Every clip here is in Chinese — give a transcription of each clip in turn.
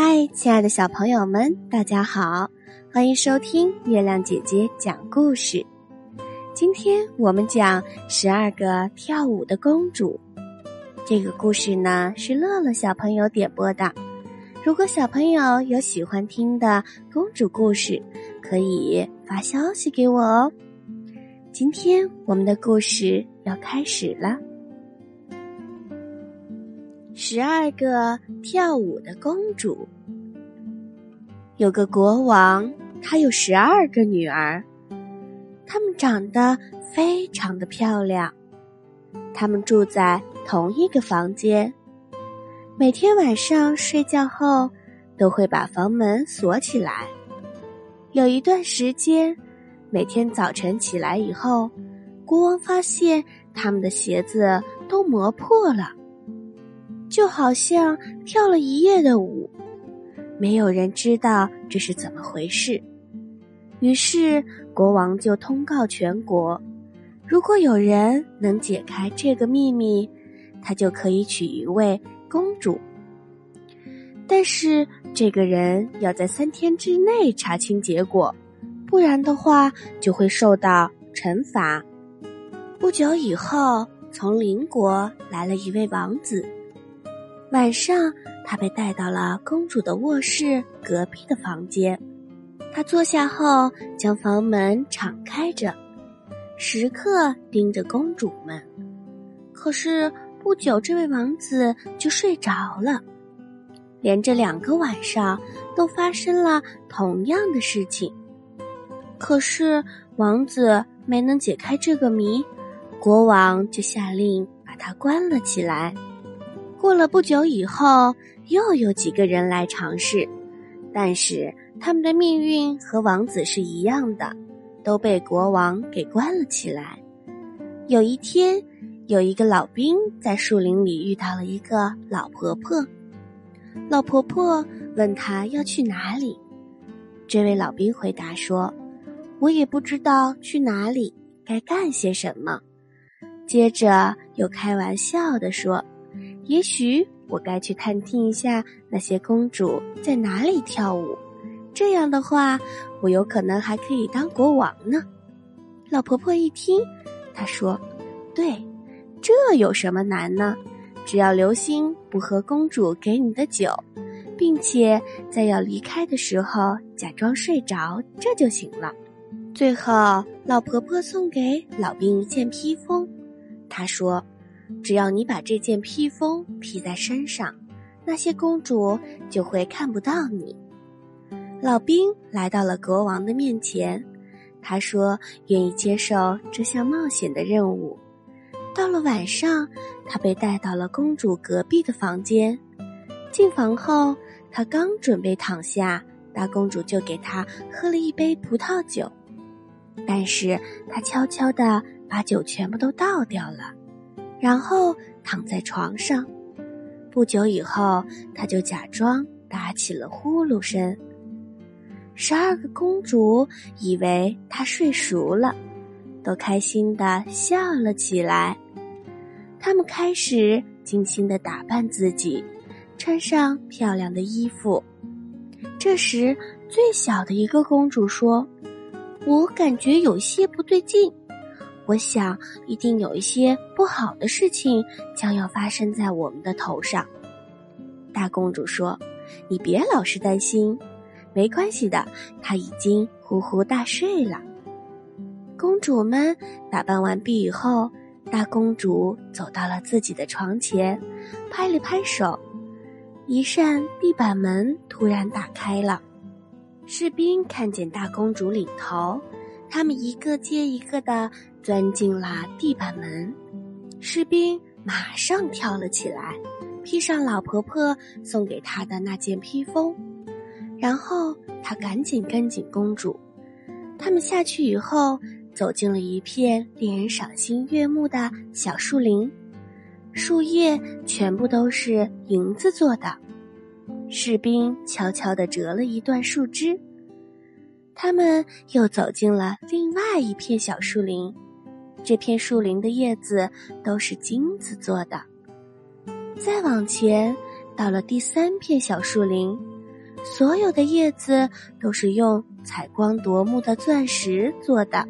嗨，亲爱的小朋友们，大家好，欢迎收听月亮姐姐讲故事。今天我们讲十二个跳舞的公主。这个故事呢是乐乐小朋友点播的。如果小朋友有喜欢听的公主故事，可以发消息给我哦。今天我们的故事要开始了。十二个跳舞的公主。有个国王，他有十二个女儿，她们长得非常的漂亮。他们住在同一个房间。每天晚上睡觉后，都会把房门锁起来。有一段时间，每天早晨起来以后，国王发现他们的鞋子都磨破了，就好像跳了一夜的舞。没有人知道这是怎么回事。于是国王就通告全国：如果有人能解开这个秘密，他就可以娶一位。公主，但是这个人要在三天之内查清结果，不然的话就会受到惩罚。不久以后，从邻国来了一位王子。晚上，他被带到了公主的卧室隔壁的房间。他坐下后，将房门敞开着，时刻盯着公主们。可是。不久，这位王子就睡着了。连着两个晚上都发生了同样的事情，可是王子没能解开这个谜，国王就下令把他关了起来。过了不久以后，又有几个人来尝试，但是他们的命运和王子是一样的，都被国王给关了起来。有一天。有一个老兵在树林里遇到了一个老婆婆，老婆婆问他要去哪里。这位老兵回答说：“我也不知道去哪里，该干些什么。”接着又开玩笑的说：“也许我该去探听一下那些公主在哪里跳舞，这样的话，我有可能还可以当国王呢。”老婆婆一听，她说：“对。”这有什么难呢？只要留心不喝公主给你的酒，并且在要离开的时候假装睡着，这就行了。最后，老婆婆送给老兵一件披风，她说：“只要你把这件披风披在身上，那些公主就会看不到你。”老兵来到了国王的面前，他说：“愿意接受这项冒险的任务。”到了晚上，他被带到了公主隔壁的房间。进房后，他刚准备躺下，大公主就给他喝了一杯葡萄酒，但是他悄悄地把酒全部都倒掉了，然后躺在床上。不久以后，他就假装打起了呼噜声。十二个公主以为他睡熟了，都开心地笑了起来。他们开始精心的打扮自己，穿上漂亮的衣服。这时，最小的一个公主说：“我感觉有些不对劲，我想一定有一些不好的事情将要发生在我们的头上。”大公主说：“你别老是担心，没关系的，她已经呼呼大睡了。”公主们打扮完毕以后。大公主走到了自己的床前，拍了拍手，一扇地板门突然打开了。士兵看见大公主领头，他们一个接一个的钻进了地板门。士兵马上跳了起来，披上老婆婆送给他的那件披风，然后他赶紧跟紧公主。他们下去以后。走进了一片令人赏心悦目的小树林，树叶全部都是银子做的。士兵悄悄地折了一段树枝。他们又走进了另外一片小树林，这片树林的叶子都是金子做的。再往前，到了第三片小树林，所有的叶子都是用采光夺目的钻石做的。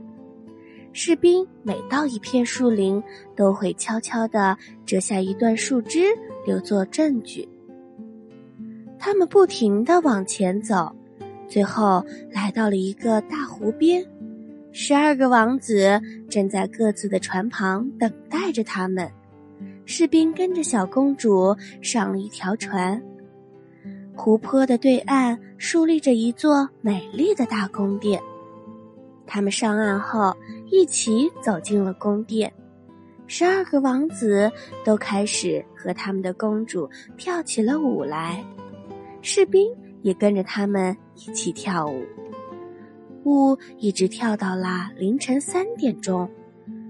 士兵每到一片树林，都会悄悄地折下一段树枝，留作证据。他们不停地往前走，最后来到了一个大湖边。十二个王子正在各自的船旁等待着他们。士兵跟着小公主上了一条船。湖泊的对岸竖立着一座美丽的大宫殿。他们上岸后，一起走进了宫殿。十二个王子都开始和他们的公主跳起了舞来，士兵也跟着他们一起跳舞。舞一直跳到了凌晨三点钟，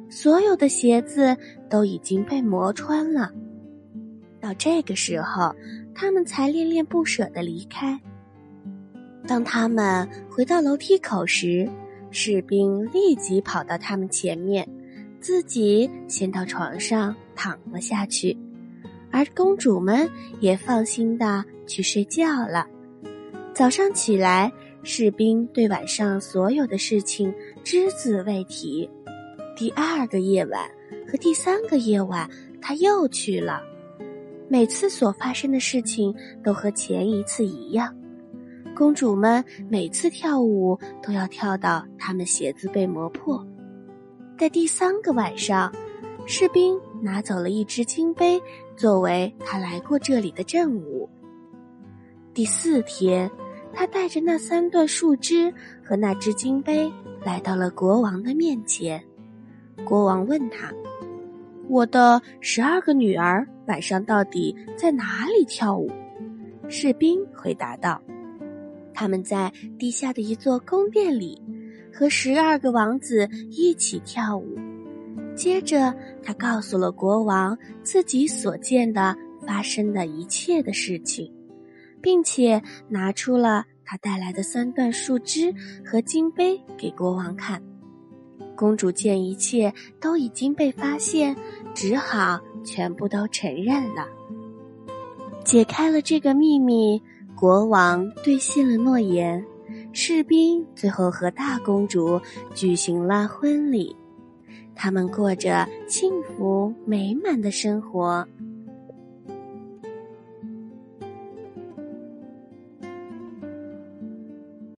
所有的鞋子都已经被磨穿了。到这个时候，他们才恋恋不舍地离开。当他们回到楼梯口时，士兵立即跑到他们前面，自己先到床上躺了下去，而公主们也放心的去睡觉了。早上起来，士兵对晚上所有的事情只字未提。第二个夜晚和第三个夜晚，他又去了。每次所发生的事情都和前一次一样。公主们每次跳舞都要跳到她们鞋子被磨破。在第三个晚上，士兵拿走了一只金杯，作为他来过这里的证物。第四天，他带着那三段树枝和那只金杯来到了国王的面前。国王问他：“我的十二个女儿晚上到底在哪里跳舞？”士兵回答道。他们在地下的一座宫殿里，和十二个王子一起跳舞。接着，他告诉了国王自己所见的、发生的一切的事情，并且拿出了他带来的三段树枝和金杯给国王看。公主见一切都已经被发现，只好全部都承认了，解开了这个秘密。国王兑现了诺言，士兵最后和大公主举行了婚礼，他们过着幸福美满的生活。